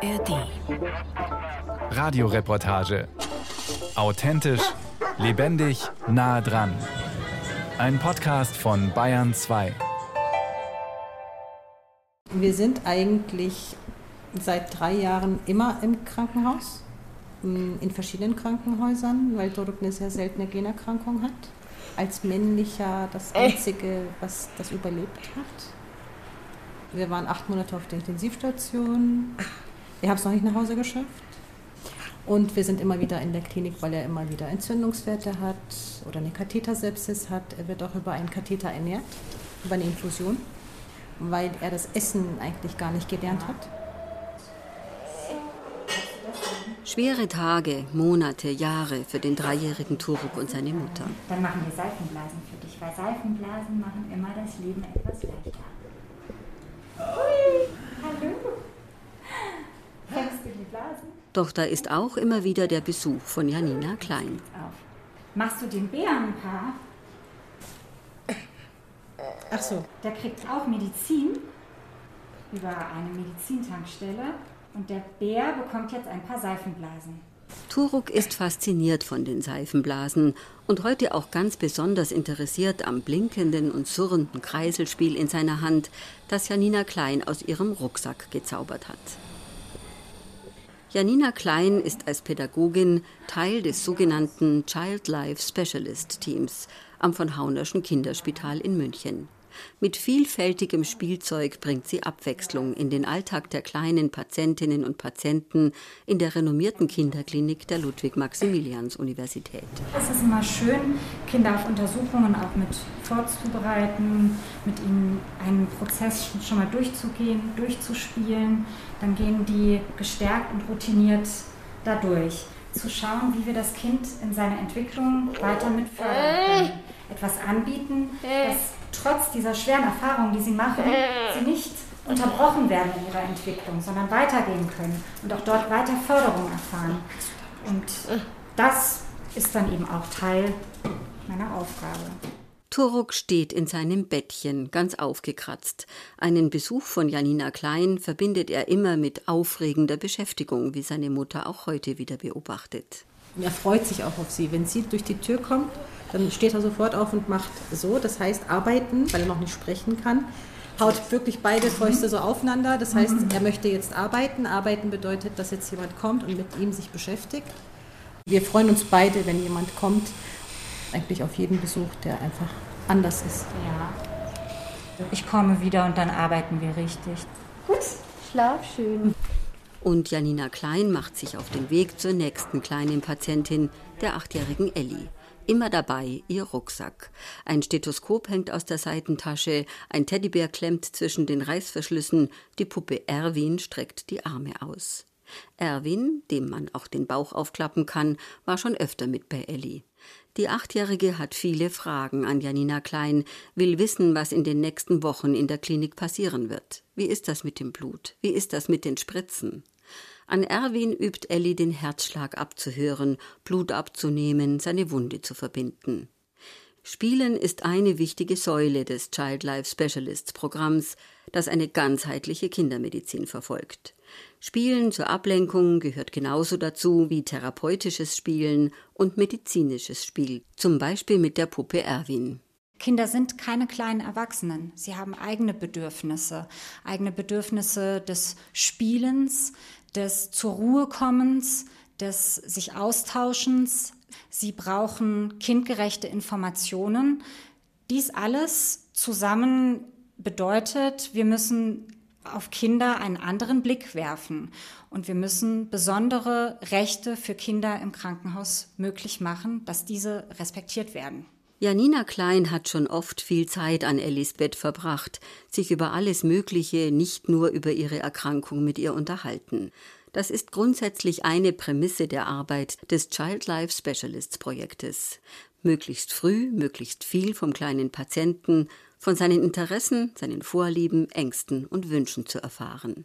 ARD. Radioreportage. Authentisch, lebendig, nah dran. Ein Podcast von Bayern 2. Wir sind eigentlich seit drei Jahren immer im Krankenhaus, in verschiedenen Krankenhäusern, weil Doruk eine sehr seltene Generkrankung hat. Als männlicher das Einzige, was das überlebt hat. Wir waren acht Monate auf der Intensivstation. Wir haben es noch nicht nach Hause geschafft. Und wir sind immer wieder in der Klinik, weil er immer wieder Entzündungswerte hat oder eine Kathetersepsis hat. Er wird auch über einen Katheter ernährt, über eine Infusion, weil er das Essen eigentlich gar nicht gelernt hat. Schwere Tage, Monate, Jahre für den dreijährigen Turuk und seine Mutter. Dann machen wir Seifenblasen für dich, weil Seifenblasen machen immer das Leben etwas leichter. Hui, hallo. Fängst du die Blasen? Doch da ist auch immer wieder der Besuch von Janina Klein. Machst du den Bären ein paar? Ach so. Der kriegt auch Medizin über eine Medizintankstelle und der Bär bekommt jetzt ein paar Seifenblasen. Turuk ist fasziniert von den Seifenblasen und heute auch ganz besonders interessiert am blinkenden und surrenden Kreiselspiel in seiner Hand, das Janina Klein aus ihrem Rucksack gezaubert hat. Janina Klein ist als Pädagogin Teil des sogenannten Child Life Specialist Teams am von Haunerschen Kinderspital in München. Mit vielfältigem Spielzeug bringt sie Abwechslung in den Alltag der kleinen Patientinnen und Patienten in der renommierten Kinderklinik der Ludwig-Maximilians-Universität. Es ist immer schön, Kinder auf Untersuchungen auch mit vorzubereiten, mit ihnen einen Prozess schon mal durchzugehen, durchzuspielen. Dann gehen die gestärkt und routiniert dadurch. Zu schauen, wie wir das Kind in seiner Entwicklung weiter mit fördern können. Etwas anbieten, das trotz dieser schweren Erfahrungen, die sie machen, sie nicht unterbrochen werden in ihrer Entwicklung, sondern weitergehen können und auch dort weiter Förderung erfahren. Und das ist dann eben auch Teil meiner Aufgabe. Turuk steht in seinem Bettchen, ganz aufgekratzt. Einen Besuch von Janina Klein verbindet er immer mit aufregender Beschäftigung, wie seine Mutter auch heute wieder beobachtet. Er freut sich auch auf sie. Wenn sie durch die Tür kommt, dann steht er sofort auf und macht so, das heißt arbeiten, weil er noch nicht sprechen kann. Haut wirklich beide Fäuste so aufeinander. Das heißt, er möchte jetzt arbeiten. Arbeiten bedeutet, dass jetzt jemand kommt und mit ihm sich beschäftigt. Wir freuen uns beide, wenn jemand kommt, eigentlich auf jeden Besuch, der einfach anders ist. Ja. Ich komme wieder und dann arbeiten wir richtig. Gut, schlaf schön. Und Janina Klein macht sich auf den Weg zur nächsten kleinen Patientin, der achtjährigen Ellie. Immer dabei ihr Rucksack. Ein Stethoskop hängt aus der Seitentasche, ein Teddybär klemmt zwischen den Reißverschlüssen, die Puppe Erwin streckt die Arme aus. Erwin, dem man auch den Bauch aufklappen kann, war schon öfter mit bei Elli. Die Achtjährige hat viele Fragen an Janina Klein, will wissen, was in den nächsten Wochen in der Klinik passieren wird. Wie ist das mit dem Blut? Wie ist das mit den Spritzen? An Erwin übt Elli den Herzschlag abzuhören, Blut abzunehmen, seine Wunde zu verbinden. Spielen ist eine wichtige Säule des Child Life Specialists Programms, das eine ganzheitliche Kindermedizin verfolgt. Spielen zur Ablenkung gehört genauso dazu wie therapeutisches Spielen und medizinisches Spiel, zum Beispiel mit der Puppe Erwin. Kinder sind keine kleinen Erwachsenen. Sie haben eigene Bedürfnisse, eigene Bedürfnisse des Spielens, des zur Ruhe kommens, des sich Austauschens. Sie brauchen kindgerechte Informationen. Dies alles zusammen bedeutet, wir müssen auf Kinder einen anderen Blick werfen und wir müssen besondere Rechte für Kinder im Krankenhaus möglich machen, dass diese respektiert werden. Janina Klein hat schon oft viel Zeit an Ellis Bett verbracht, sich über alles Mögliche, nicht nur über ihre Erkrankung mit ihr unterhalten. Das ist grundsätzlich eine Prämisse der Arbeit des Child Life Specialists Projektes. Möglichst früh, möglichst viel vom kleinen Patienten, von seinen Interessen, seinen Vorlieben, Ängsten und Wünschen zu erfahren.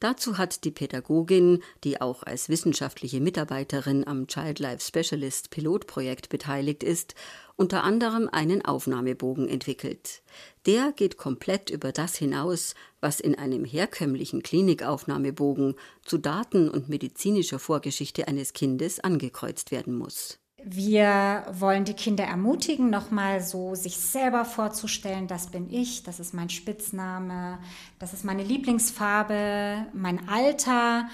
Dazu hat die Pädagogin, die auch als wissenschaftliche Mitarbeiterin am Child Life Specialist Pilotprojekt beteiligt ist, unter anderem einen Aufnahmebogen entwickelt. Der geht komplett über das hinaus, was in einem herkömmlichen Klinikaufnahmebogen zu Daten und medizinischer Vorgeschichte eines Kindes angekreuzt werden muss. Wir wollen die Kinder ermutigen, nochmal so sich selber vorzustellen, das bin ich, das ist mein Spitzname, das ist meine Lieblingsfarbe, mein Alter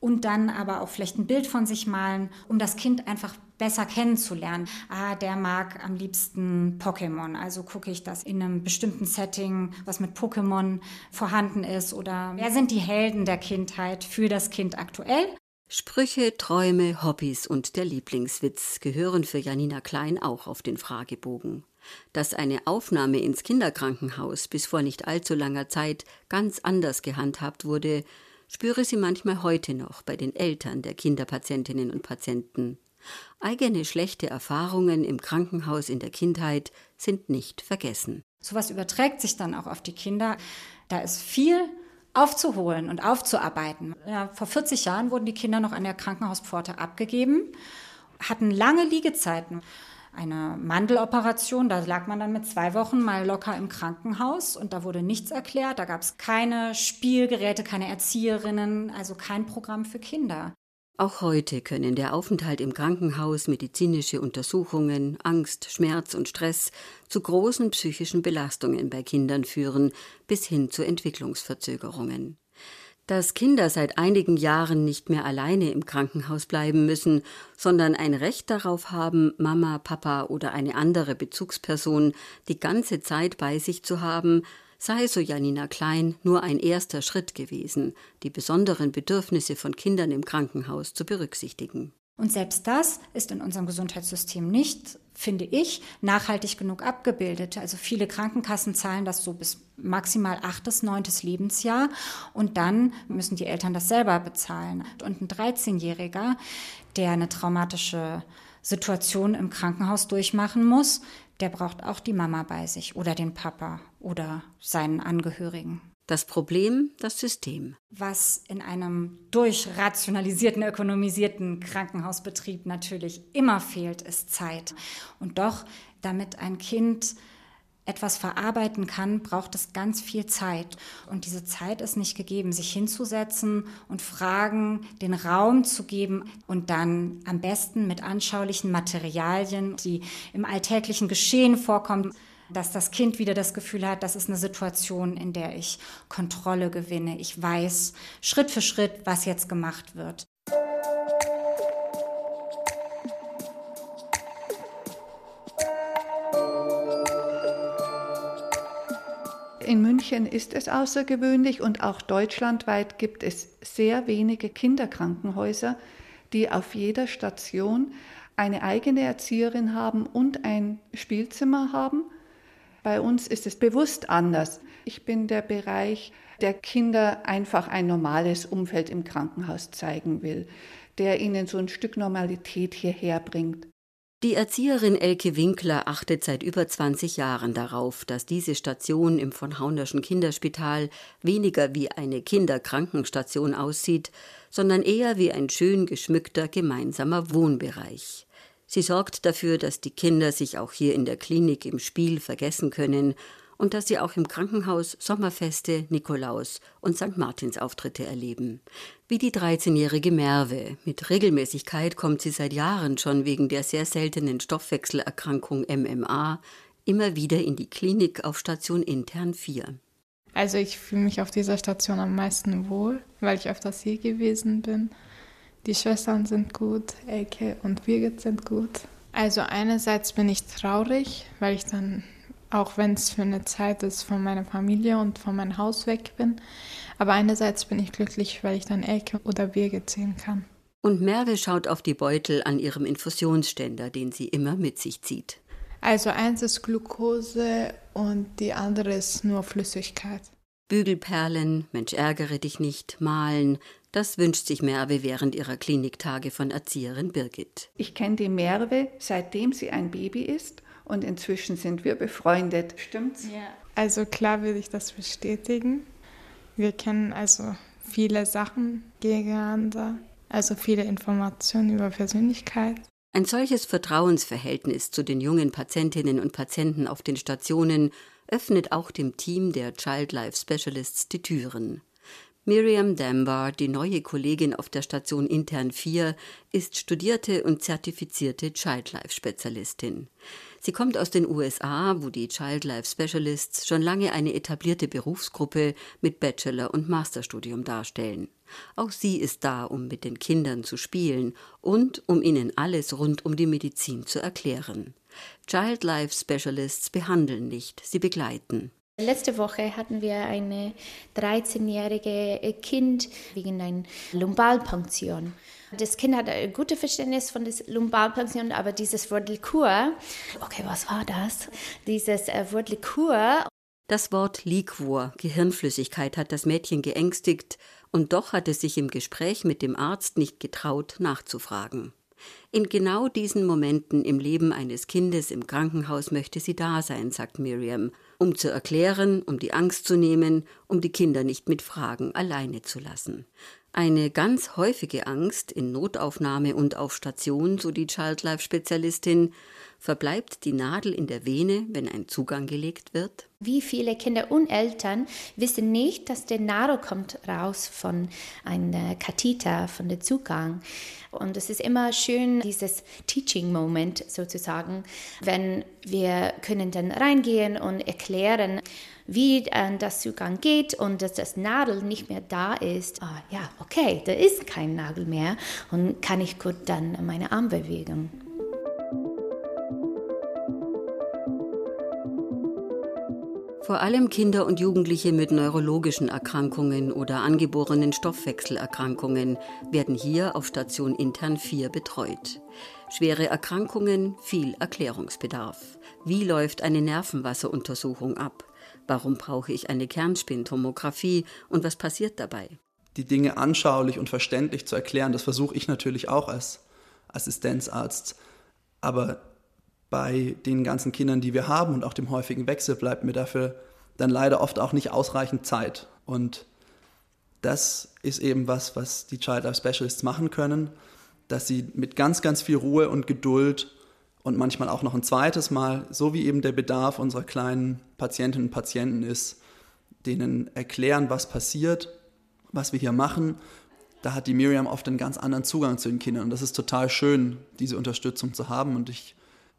und dann aber auch vielleicht ein Bild von sich malen, um das Kind einfach besser kennenzulernen. Ah, der mag am liebsten Pokémon, also gucke ich das in einem bestimmten Setting, was mit Pokémon vorhanden ist oder wer sind die Helden der Kindheit für das Kind aktuell Sprüche, Träume, Hobbys und der Lieblingswitz gehören für Janina Klein auch auf den Fragebogen. Dass eine Aufnahme ins Kinderkrankenhaus bis vor nicht allzu langer Zeit ganz anders gehandhabt wurde, spüre sie manchmal heute noch bei den Eltern der Kinderpatientinnen und Patienten. Eigene schlechte Erfahrungen im Krankenhaus in der Kindheit sind nicht vergessen. Sowas überträgt sich dann auch auf die Kinder. Da ist viel aufzuholen und aufzuarbeiten. Ja, vor 40 Jahren wurden die Kinder noch an der Krankenhauspforte abgegeben, hatten lange Liegezeiten. Eine Mandeloperation, da lag man dann mit zwei Wochen mal locker im Krankenhaus und da wurde nichts erklärt. Da gab es keine Spielgeräte, keine Erzieherinnen, also kein Programm für Kinder. Auch heute können der Aufenthalt im Krankenhaus, medizinische Untersuchungen, Angst, Schmerz und Stress zu großen psychischen Belastungen bei Kindern führen, bis hin zu Entwicklungsverzögerungen. Dass Kinder seit einigen Jahren nicht mehr alleine im Krankenhaus bleiben müssen, sondern ein Recht darauf haben, Mama, Papa oder eine andere Bezugsperson die ganze Zeit bei sich zu haben, sei, so Janina Klein, nur ein erster Schritt gewesen, die besonderen Bedürfnisse von Kindern im Krankenhaus zu berücksichtigen. Und selbst das ist in unserem Gesundheitssystem nicht, finde ich, nachhaltig genug abgebildet. Also viele Krankenkassen zahlen das so bis maximal achtes, neuntes Lebensjahr und dann müssen die Eltern das selber bezahlen. Und ein 13-Jähriger, der eine traumatische Situation im Krankenhaus durchmachen muss, der braucht auch die Mama bei sich oder den Papa oder seinen Angehörigen. Das Problem, das System. Was in einem durchrationalisierten, ökonomisierten Krankenhausbetrieb natürlich immer fehlt, ist Zeit. Und doch, damit ein Kind etwas verarbeiten kann, braucht es ganz viel Zeit. Und diese Zeit ist nicht gegeben, sich hinzusetzen und Fragen den Raum zu geben und dann am besten mit anschaulichen Materialien, die im alltäglichen Geschehen vorkommen, dass das Kind wieder das Gefühl hat, das ist eine Situation, in der ich Kontrolle gewinne. Ich weiß Schritt für Schritt, was jetzt gemacht wird. In München ist es außergewöhnlich und auch deutschlandweit gibt es sehr wenige Kinderkrankenhäuser, die auf jeder Station eine eigene Erzieherin haben und ein Spielzimmer haben. Bei uns ist es bewusst anders. Ich bin der Bereich, der Kinder einfach ein normales Umfeld im Krankenhaus zeigen will, der ihnen so ein Stück Normalität hierher bringt. Die Erzieherin Elke Winkler achtet seit über 20 Jahren darauf, dass diese Station im von Haunerschen Kinderspital weniger wie eine Kinderkrankenstation aussieht, sondern eher wie ein schön geschmückter gemeinsamer Wohnbereich. Sie sorgt dafür, dass die Kinder sich auch hier in der Klinik im Spiel vergessen können und dass sie auch im Krankenhaus Sommerfeste, Nikolaus und St. Martins Auftritte erleben. Wie die 13-jährige Merve. Mit Regelmäßigkeit kommt sie seit Jahren schon wegen der sehr seltenen Stoffwechselerkrankung MMA immer wieder in die Klinik auf Station intern 4. Also ich fühle mich auf dieser Station am meisten wohl, weil ich öfters hier gewesen bin. Die Schwestern sind gut, Elke und Birgit sind gut. Also einerseits bin ich traurig, weil ich dann auch wenn es für eine Zeit ist, von meiner Familie und von meinem Haus weg bin. Aber einerseits bin ich glücklich, weil ich dann Elke oder Birgit sehen kann. Und Merve schaut auf die Beutel an ihrem Infusionsständer, den sie immer mit sich zieht. Also eins ist Glucose und die andere ist nur Flüssigkeit. Bügelperlen, Mensch ärgere dich nicht, malen, das wünscht sich Merve während ihrer Kliniktage von Erzieherin Birgit. Ich kenne die Merve, seitdem sie ein Baby ist und inzwischen sind wir befreundet. Stimmt's? Ja. Also klar will ich das bestätigen. Wir kennen also viele Sachen gegeneinander, also viele Informationen über Persönlichkeit. Ein solches Vertrauensverhältnis zu den jungen Patientinnen und Patienten auf den Stationen öffnet auch dem Team der Child Life Specialists die Türen. Miriam Dambar, die neue Kollegin auf der Station Intern 4, ist studierte und zertifizierte Childlife-Spezialistin. Sie kommt aus den USA, wo die Childlife Specialists schon lange eine etablierte Berufsgruppe mit Bachelor- und Masterstudium darstellen. Auch sie ist da, um mit den Kindern zu spielen und um ihnen alles rund um die Medizin zu erklären. Childlife Specialists behandeln nicht, sie begleiten. Letzte Woche hatten wir eine 13-jährige Kind wegen einer Lumbalpunktion. Das Kind hat ein gutes Verständnis von der Lumbalpunktion, aber dieses Wort Likur, okay, was war das? Dieses äh, Wort Likur. Das Wort Liquor, Gehirnflüssigkeit, hat das Mädchen geängstigt, und doch hat es sich im Gespräch mit dem Arzt nicht getraut, nachzufragen. In genau diesen Momenten im Leben eines Kindes im Krankenhaus möchte sie da sein, sagt Miriam, um zu erklären, um die Angst zu nehmen, um die Kinder nicht mit Fragen alleine zu lassen. Eine ganz häufige Angst in Notaufnahme und auf Station, so die Childlife-Spezialistin, verbleibt die Nadel in der Vene, wenn ein Zugang gelegt wird? Wie viele Kinder und Eltern wissen nicht, dass der Nadel kommt raus von einem Katheter, von der Zugang. Und es ist immer schön, dieses Teaching-Moment sozusagen, wenn wir können dann reingehen und erklären, wie äh, das Zugang geht und dass das Nadel nicht mehr da ist. Ah, ja, okay, da ist kein Nagel mehr und kann ich gut dann meine Arme Vor allem Kinder und Jugendliche mit neurologischen Erkrankungen oder angeborenen Stoffwechselerkrankungen werden hier auf Station Intern 4 betreut. Schwere Erkrankungen, viel Erklärungsbedarf. Wie läuft eine Nervenwasseruntersuchung ab? Warum brauche ich eine Kernspintomographie und was passiert dabei? Die Dinge anschaulich und verständlich zu erklären, das versuche ich natürlich auch als Assistenzarzt. Aber bei den ganzen Kindern, die wir haben und auch dem häufigen Wechsel, bleibt mir dafür dann leider oft auch nicht ausreichend Zeit. Und das ist eben was, was die Child Life Specialists machen können, dass sie mit ganz, ganz viel Ruhe und Geduld und manchmal auch noch ein zweites Mal, so wie eben der Bedarf unserer kleinen Patientinnen und Patienten ist, denen erklären, was passiert, was wir hier machen. Da hat die Miriam oft einen ganz anderen Zugang zu den Kindern. Und das ist total schön, diese Unterstützung zu haben. Und ich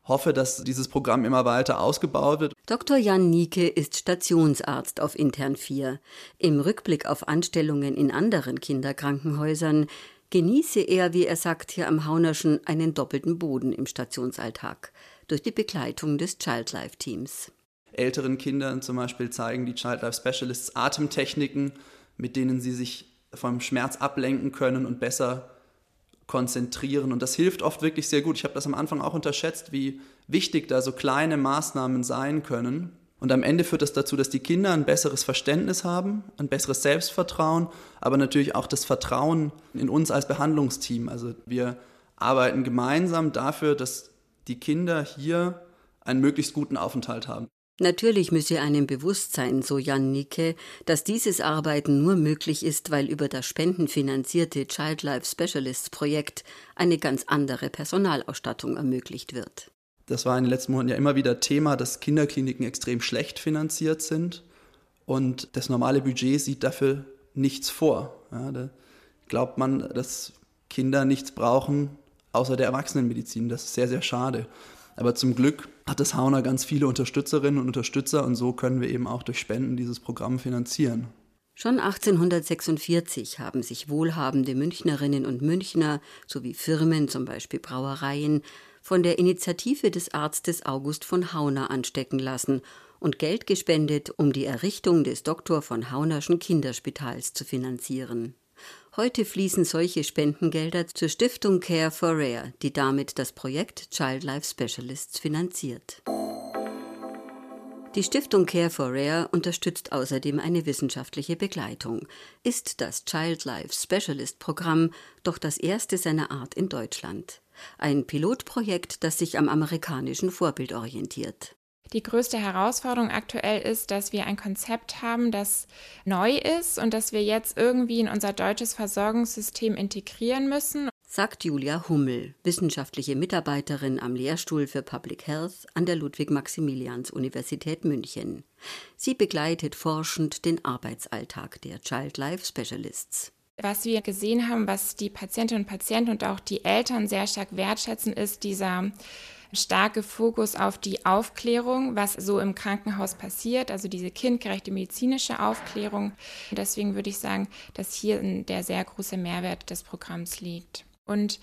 hoffe, dass dieses Programm immer weiter ausgebaut wird. Dr. Jan Nieke ist Stationsarzt auf Intern 4. Im Rückblick auf Anstellungen in anderen Kinderkrankenhäusern genieße er, wie er sagt, hier am Haunerschen einen doppelten Boden im Stationsalltag durch die Begleitung des Childlife-Teams. Älteren Kindern zum Beispiel zeigen die Childlife Specialists Atemtechniken, mit denen sie sich vom Schmerz ablenken können und besser konzentrieren. Und das hilft oft wirklich sehr gut. Ich habe das am Anfang auch unterschätzt, wie wichtig da so kleine Maßnahmen sein können. Und am Ende führt das dazu, dass die Kinder ein besseres Verständnis haben, ein besseres Selbstvertrauen, aber natürlich auch das Vertrauen in uns als Behandlungsteam. Also wir arbeiten gemeinsam dafür, dass die Kinder hier einen möglichst guten Aufenthalt haben. Natürlich müsse einem bewusst sein, so Jan Nicke, dass dieses Arbeiten nur möglich ist, weil über das spendenfinanzierte Child Life Specialists Projekt eine ganz andere Personalausstattung ermöglicht wird. Das war in den letzten Monaten ja immer wieder Thema, dass Kinderkliniken extrem schlecht finanziert sind und das normale Budget sieht dafür nichts vor. Ja, da glaubt man, dass Kinder nichts brauchen außer der Erwachsenenmedizin. Das ist sehr, sehr schade. Aber zum Glück hat das Hauner ganz viele Unterstützerinnen und Unterstützer und so können wir eben auch durch Spenden dieses Programm finanzieren. Schon 1846 haben sich wohlhabende Münchnerinnen und Münchner sowie Firmen, zum Beispiel Brauereien, von der Initiative des Arztes August von Hauner anstecken lassen und Geld gespendet, um die Errichtung des Dr. von Haunerschen Kinderspitals zu finanzieren. Heute fließen solche Spendengelder zur Stiftung Care for Rare, die damit das Projekt Child Life Specialists finanziert. Die Stiftung Care for Rare unterstützt außerdem eine wissenschaftliche Begleitung. Ist das Child Life Specialist Programm doch das erste seiner Art in Deutschland. Ein Pilotprojekt, das sich am amerikanischen Vorbild orientiert. Die größte Herausforderung aktuell ist, dass wir ein Konzept haben, das neu ist und das wir jetzt irgendwie in unser deutsches Versorgungssystem integrieren müssen. Sagt Julia Hummel, wissenschaftliche Mitarbeiterin am Lehrstuhl für Public Health an der Ludwig-Maximilians-Universität München. Sie begleitet forschend den Arbeitsalltag der Child Life Specialists. Was wir gesehen haben, was die Patientinnen und Patienten und auch die Eltern sehr stark wertschätzen, ist dieser starke Fokus auf die Aufklärung, was so im Krankenhaus passiert, also diese kindgerechte medizinische Aufklärung. Deswegen würde ich sagen, dass hier der sehr große Mehrwert des Programms liegt. Und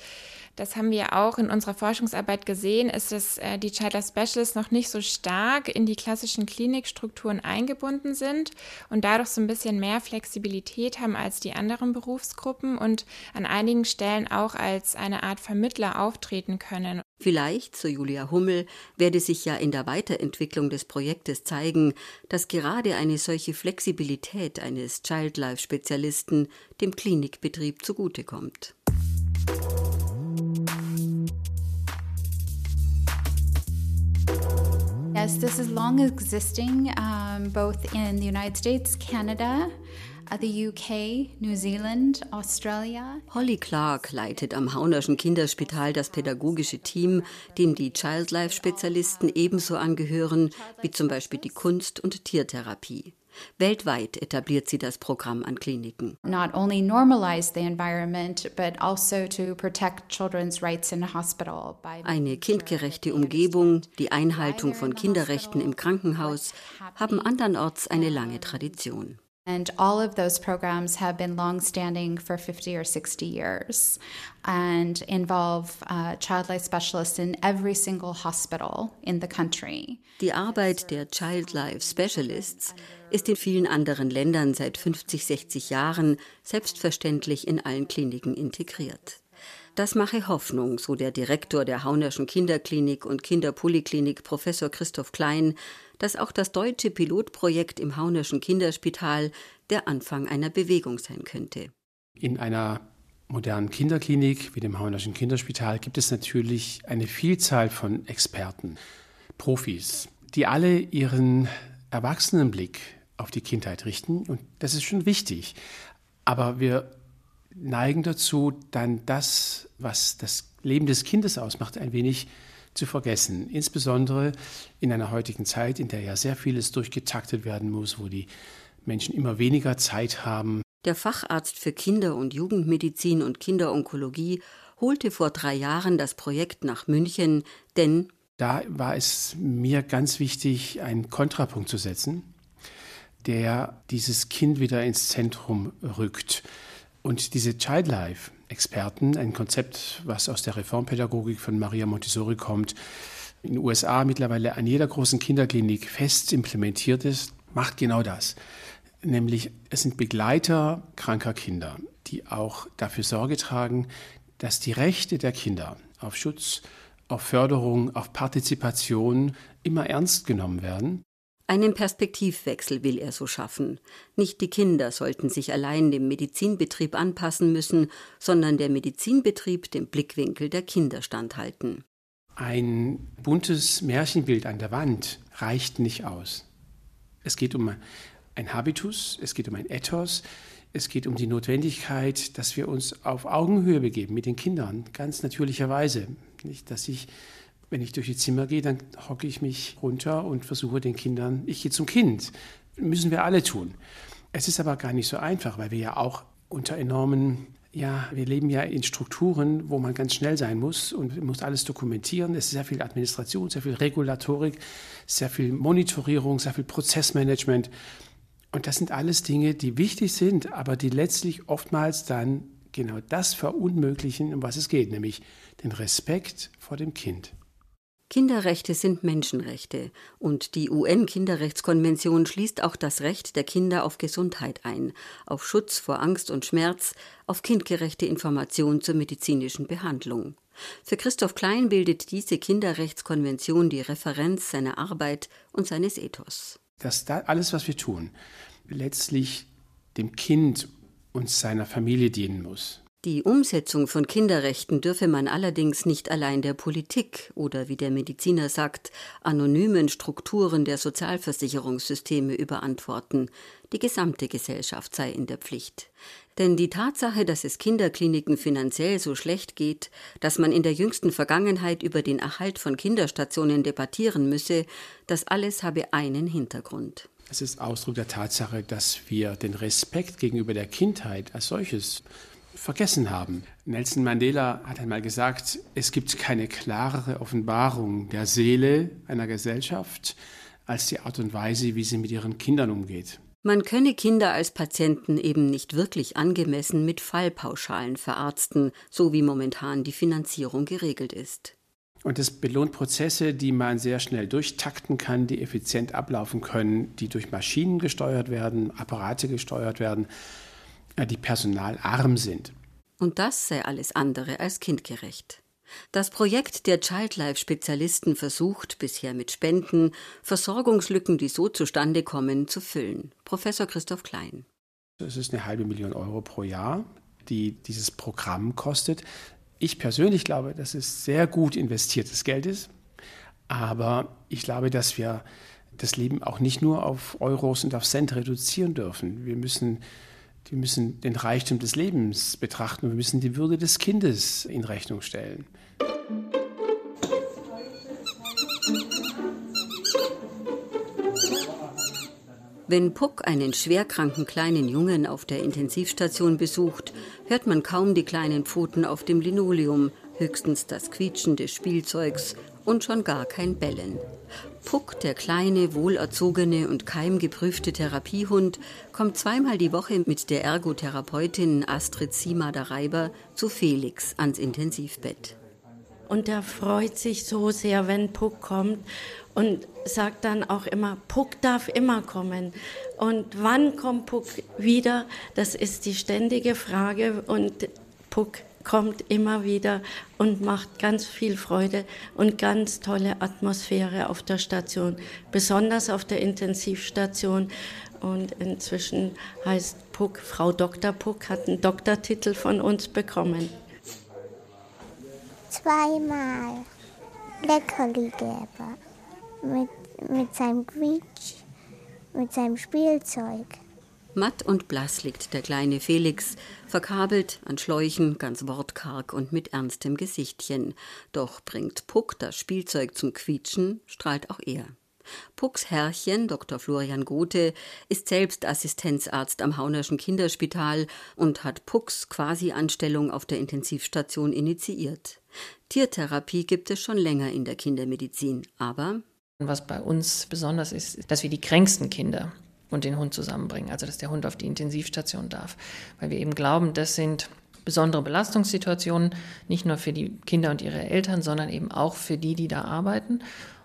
das haben wir auch in unserer Forschungsarbeit gesehen, ist, dass äh, die Child Life Specialists noch nicht so stark in die klassischen Klinikstrukturen eingebunden sind und dadurch so ein bisschen mehr Flexibilität haben als die anderen Berufsgruppen und an einigen Stellen auch als eine Art Vermittler auftreten können. Vielleicht, so Julia Hummel, werde sich ja in der Weiterentwicklung des Projektes zeigen, dass gerade eine solche Flexibilität eines Child Life Spezialisten dem Klinikbetrieb zugutekommt. Yes, this is long existing um, both in the United States, Canada, uh, the UK, New Zealand, Australia. Holly Clark leitet am Haunerschen Kinderspital das pädagogische Team, dem die Childlife-Spezialisten ebenso angehören wie zum Beispiel die Kunst- und Tiertherapie. Weltweit etabliert sie das Programm an Kliniken. Not only normalize the environment, but also to protect children's rights in a hospital. Eine kindgerechte Umgebung, die Einhaltung von Kinderrechten im Krankenhaus haben andernorts eine lange Tradition. And all of those programs have been long-standing for 50 or 60 years and involve uh, child life specialists in every single hospital in the country. Die Arbeit der Child Life Specialists ist in vielen anderen Ländern seit 50, 60 Jahren selbstverständlich in allen Kliniken integriert. Das mache Hoffnung, so der Direktor der Haunerschen Kinderklinik und Kinderpoliklinik Professor Christoph Klein, dass auch das deutsche Pilotprojekt im Haunerschen Kinderspital der Anfang einer Bewegung sein könnte. In einer modernen Kinderklinik wie dem Haunerschen Kinderspital gibt es natürlich eine Vielzahl von Experten, Profis, die alle ihren Erwachsenenblick auf die Kindheit richten. Und das ist schon wichtig. Aber wir neigen dazu, dann das, was das Leben des Kindes ausmacht, ein wenig zu vergessen. Insbesondere in einer heutigen Zeit, in der ja sehr vieles durchgetaktet werden muss, wo die Menschen immer weniger Zeit haben. Der Facharzt für Kinder- und Jugendmedizin und Kinderonkologie holte vor drei Jahren das Projekt nach München, denn da war es mir ganz wichtig, einen Kontrapunkt zu setzen, der dieses Kind wieder ins Zentrum rückt. Und diese Childlife-Experten, ein Konzept, was aus der Reformpädagogik von Maria Montessori kommt, in den USA mittlerweile an jeder großen Kinderklinik fest implementiert ist, macht genau das. Nämlich es sind Begleiter kranker Kinder, die auch dafür Sorge tragen, dass die Rechte der Kinder auf Schutz, auf Förderung, auf Partizipation immer ernst genommen werden einen Perspektivwechsel will er so schaffen. Nicht die Kinder sollten sich allein dem Medizinbetrieb anpassen müssen, sondern der Medizinbetrieb dem Blickwinkel der Kinder standhalten. Ein buntes Märchenbild an der Wand reicht nicht aus. Es geht um ein Habitus, es geht um ein Ethos, es geht um die Notwendigkeit, dass wir uns auf Augenhöhe begeben mit den Kindern, ganz natürlicherweise. Nicht, dass ich wenn ich durch die Zimmer gehe, dann hocke ich mich runter und versuche den Kindern, ich gehe zum Kind. Müssen wir alle tun. Es ist aber gar nicht so einfach, weil wir ja auch unter enormen, ja, wir leben ja in Strukturen, wo man ganz schnell sein muss und muss alles dokumentieren. Es ist sehr viel Administration, sehr viel Regulatorik, sehr viel Monitorierung, sehr viel Prozessmanagement. Und das sind alles Dinge, die wichtig sind, aber die letztlich oftmals dann genau das verunmöglichen, um was es geht, nämlich den Respekt vor dem Kind. Kinderrechte sind Menschenrechte und die UN-Kinderrechtskonvention schließt auch das Recht der Kinder auf Gesundheit ein, auf Schutz vor Angst und Schmerz, auf kindgerechte Information zur medizinischen Behandlung. Für Christoph Klein bildet diese Kinderrechtskonvention die Referenz seiner Arbeit und seines Ethos. Dass da alles, was wir tun, letztlich dem Kind und seiner Familie dienen muss. Die Umsetzung von Kinderrechten dürfe man allerdings nicht allein der Politik oder, wie der Mediziner sagt, anonymen Strukturen der Sozialversicherungssysteme überantworten. Die gesamte Gesellschaft sei in der Pflicht. Denn die Tatsache, dass es Kinderkliniken finanziell so schlecht geht, dass man in der jüngsten Vergangenheit über den Erhalt von Kinderstationen debattieren müsse, das alles habe einen Hintergrund. Es ist Ausdruck der Tatsache, dass wir den Respekt gegenüber der Kindheit als solches vergessen haben. Nelson Mandela hat einmal gesagt, es gibt keine klarere Offenbarung der Seele einer Gesellschaft als die Art und Weise, wie sie mit ihren Kindern umgeht. Man könne Kinder als Patienten eben nicht wirklich angemessen mit Fallpauschalen verarzten, so wie momentan die Finanzierung geregelt ist. Und es belohnt Prozesse, die man sehr schnell durchtakten kann, die effizient ablaufen können, die durch Maschinen gesteuert werden, Apparate gesteuert werden, die personalarm sind. Und das sei alles andere als kindgerecht. Das Projekt der Childlife-Spezialisten versucht bisher mit Spenden Versorgungslücken, die so zustande kommen, zu füllen. Professor Christoph Klein. Das ist eine halbe Million Euro pro Jahr, die dieses Programm kostet. Ich persönlich glaube, dass es sehr gut investiertes Geld ist. Aber ich glaube, dass wir das Leben auch nicht nur auf Euros und auf Cent reduzieren dürfen. Wir müssen wir müssen den Reichtum des Lebens betrachten. Wir müssen die Würde des Kindes in Rechnung stellen. Wenn Puck einen schwerkranken kleinen Jungen auf der Intensivstation besucht, hört man kaum die kleinen Pfoten auf dem Linoleum, höchstens das Quietschen des Spielzeugs und schon gar kein Bellen. Puck, der kleine, wohlerzogene und keimgeprüfte Therapiehund, kommt zweimal die Woche mit der Ergotherapeutin Astrid Siemader-Reiber zu Felix ans Intensivbett. Und er freut sich so sehr, wenn Puck kommt und sagt dann auch immer, Puck darf immer kommen. Und wann kommt Puck wieder? Das ist die ständige Frage und Puck kommt immer wieder und macht ganz viel Freude und ganz tolle Atmosphäre auf der Station, besonders auf der Intensivstation. Und inzwischen heißt Puck, Frau Dr. Puck hat einen Doktortitel von uns bekommen. Zweimal Leckerli gäbe mit, mit seinem Quietsch, mit seinem Spielzeug. Matt und blass liegt der kleine Felix, verkabelt an Schläuchen, ganz wortkarg und mit ernstem Gesichtchen. Doch bringt Puck das Spielzeug zum Quietschen, strahlt auch er. Pucks Herrchen, Dr. Florian Gothe, ist selbst Assistenzarzt am Haunerschen Kinderspital und hat Pucks Quasi-Anstellung auf der Intensivstation initiiert. Tiertherapie gibt es schon länger in der Kindermedizin, aber was bei uns besonders ist, dass wir die kränksten Kinder und den Hund zusammenbringen. Also dass der Hund auf die Intensivstation darf. Weil wir eben glauben, das sind besondere Belastungssituationen, nicht nur für die Kinder und ihre Eltern, sondern eben auch für die, die da arbeiten.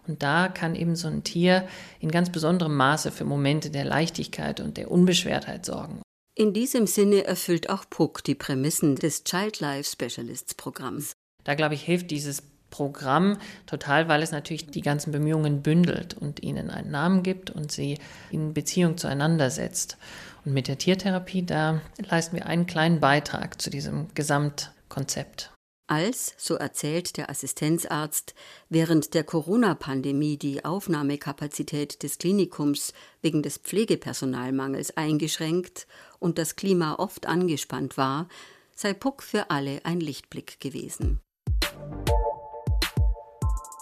Und da kann eben so ein Tier in ganz besonderem Maße für Momente der Leichtigkeit und der Unbeschwertheit sorgen. In diesem Sinne erfüllt auch Puck die Prämissen des Child Life Specialists Programms. Da glaube ich, hilft dieses Programm total, weil es natürlich die ganzen Bemühungen bündelt und ihnen einen Namen gibt und sie in Beziehung zueinander setzt. Und mit der Tiertherapie, da leisten wir einen kleinen Beitrag zu diesem Gesamtkonzept. Als, so erzählt der Assistenzarzt, während der Corona-Pandemie die Aufnahmekapazität des Klinikums wegen des Pflegepersonalmangels eingeschränkt und das Klima oft angespannt war, sei Puck für alle ein Lichtblick gewesen.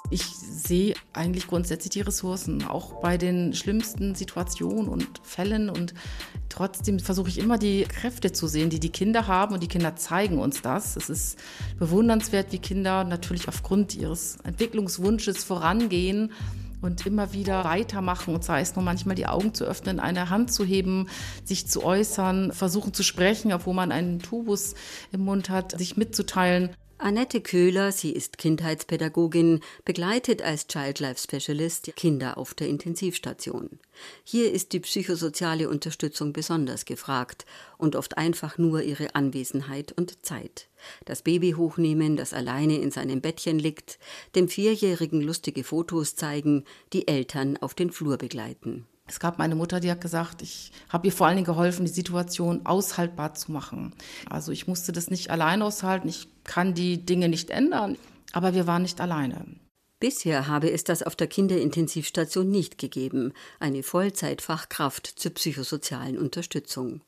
Ich sehe eigentlich grundsätzlich die Ressourcen, auch bei den schlimmsten Situationen und Fällen. Und trotzdem versuche ich immer die Kräfte zu sehen, die die Kinder haben. Und die Kinder zeigen uns das. Es ist bewundernswert, wie Kinder natürlich aufgrund ihres Entwicklungswunsches vorangehen und immer wieder weitermachen und sei es nur manchmal die Augen zu öffnen, eine Hand zu heben, sich zu äußern, versuchen zu sprechen, obwohl man einen Tubus im Mund hat, sich mitzuteilen. Annette Köhler, sie ist Kindheitspädagogin, begleitet als Child Life Specialist Kinder auf der Intensivstation. Hier ist die psychosoziale Unterstützung besonders gefragt und oft einfach nur ihre Anwesenheit und Zeit. Das Baby hochnehmen, das alleine in seinem Bettchen liegt, dem Vierjährigen lustige Fotos zeigen, die Eltern auf den Flur begleiten. Es gab meine Mutter, die hat gesagt, ich habe ihr vor allen Dingen geholfen, die Situation aushaltbar zu machen. Also ich musste das nicht allein aushalten, ich kann die Dinge nicht ändern, aber wir waren nicht alleine. Bisher habe es das auf der Kinderintensivstation nicht gegeben, eine Vollzeitfachkraft zur psychosozialen Unterstützung.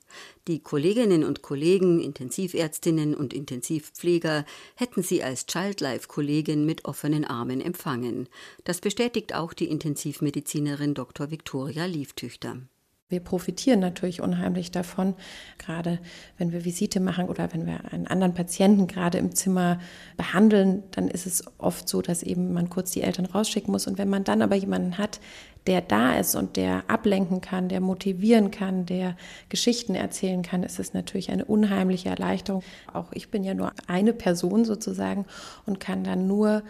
Die Kolleginnen und Kollegen, Intensivärztinnen und Intensivpfleger hätten sie als Childlife-Kollegin mit offenen Armen empfangen. Das bestätigt auch die Intensivmedizinerin Dr. Viktoria Lieftüchter. Wir profitieren natürlich unheimlich davon, gerade wenn wir Visite machen oder wenn wir einen anderen Patienten gerade im Zimmer behandeln, dann ist es oft so, dass eben man kurz die Eltern rausschicken muss. Und wenn man dann aber jemanden hat, der da ist und der ablenken kann, der motivieren kann, der Geschichten erzählen kann, ist es natürlich eine unheimliche Erleichterung. Auch ich bin ja nur eine Person sozusagen und kann dann nur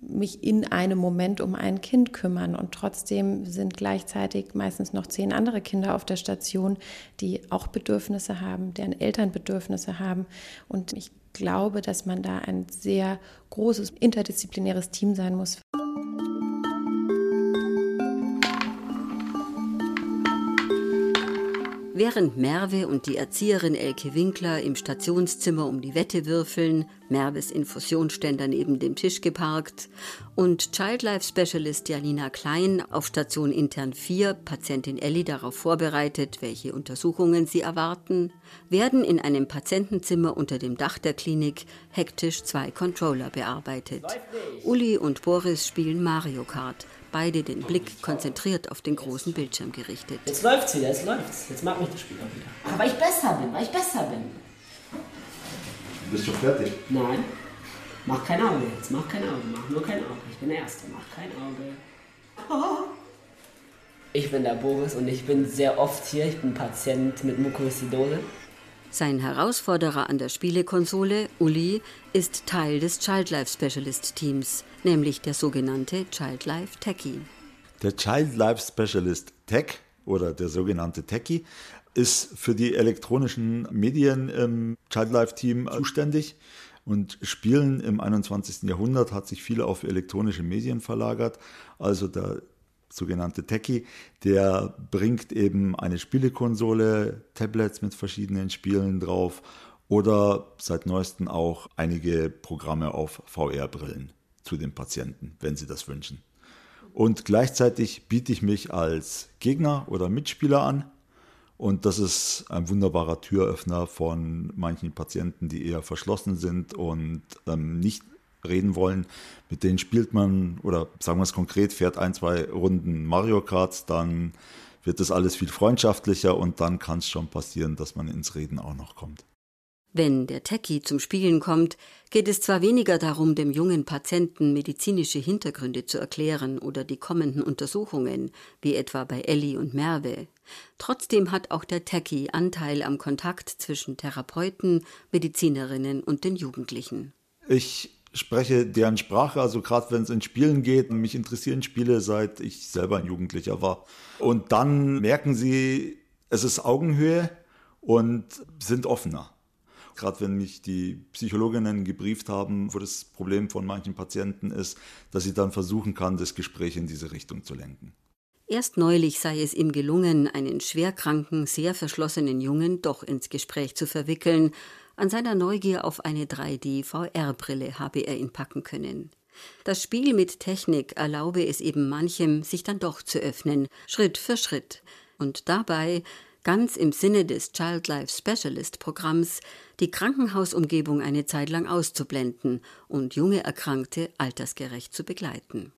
mich in einem Moment um ein Kind kümmern. Und trotzdem sind gleichzeitig meistens noch zehn andere Kinder auf der Station, die auch Bedürfnisse haben, deren Eltern Bedürfnisse haben. Und ich glaube, dass man da ein sehr großes interdisziplinäres Team sein muss. Während Merve und die Erzieherin Elke Winkler im Stationszimmer um die Wette würfeln, Merves Infusionsständer neben dem Tisch geparkt und Childlife Specialist Janina Klein auf Station intern 4 Patientin Ellie darauf vorbereitet, welche Untersuchungen sie erwarten, werden in einem Patientenzimmer unter dem Dach der Klinik hektisch zwei Controller bearbeitet. Uli und Boris spielen Mario Kart beide den Blick konzentriert auf den großen Bildschirm gerichtet. Jetzt läuft's wieder, jetzt läuft's. Jetzt mag mich das Spiel auch wieder. Aber ich besser bin, weil ich besser bin. Du bist schon fertig? Nein. Mach kein Auge jetzt, mach kein Auge, mach nur kein Auge. Ich bin der Erste, mach kein Auge. Ich bin der Boris und ich bin sehr oft hier. Ich bin Patient mit Mukoviszidose. Sein Herausforderer an der Spielekonsole, Uli, ist Teil des Childlife Specialist Teams, nämlich der sogenannte Childlife Techie. Der Childlife Specialist Tech oder der sogenannte Techie ist für die elektronischen Medien im Childlife Team zuständig. Und Spielen im 21. Jahrhundert hat sich viel auf elektronische Medien verlagert. Also der sogenannte Techie, der bringt eben eine Spielekonsole, Tablets mit verschiedenen Spielen drauf oder seit neuestem auch einige Programme auf VR-Brillen zu den Patienten, wenn sie das wünschen. Und gleichzeitig biete ich mich als Gegner oder Mitspieler an. Und das ist ein wunderbarer Türöffner von manchen Patienten, die eher verschlossen sind und ähm, nicht reden wollen, mit denen spielt man, oder sagen wir es konkret, fährt ein, zwei Runden Mario Kart, dann wird das alles viel freundschaftlicher und dann kann es schon passieren, dass man ins Reden auch noch kommt. Wenn der Techie zum Spielen kommt, geht es zwar weniger darum, dem jungen Patienten medizinische Hintergründe zu erklären oder die kommenden Untersuchungen, wie etwa bei Ellie und Merve. Trotzdem hat auch der Techie Anteil am Kontakt zwischen Therapeuten, Medizinerinnen und den Jugendlichen. Ich spreche deren Sprache, also gerade wenn es in Spielen geht. Mich interessieren Spiele, seit ich selber ein Jugendlicher war. Und dann merken sie, es ist Augenhöhe und sind offener. Gerade wenn mich die Psychologinnen gebrieft haben, wo das Problem von manchen Patienten ist, dass sie dann versuchen kann, das Gespräch in diese Richtung zu lenken. Erst neulich sei es ihm gelungen, einen schwerkranken, sehr verschlossenen Jungen doch ins Gespräch zu verwickeln, an seiner Neugier auf eine 3D-VR-Brille habe er ihn packen können. Das Spiel mit Technik erlaube es eben manchem, sich dann doch zu öffnen, Schritt für Schritt. Und dabei, ganz im Sinne des Child Life Specialist Programms, die Krankenhausumgebung eine Zeit lang auszublenden und junge Erkrankte altersgerecht zu begleiten.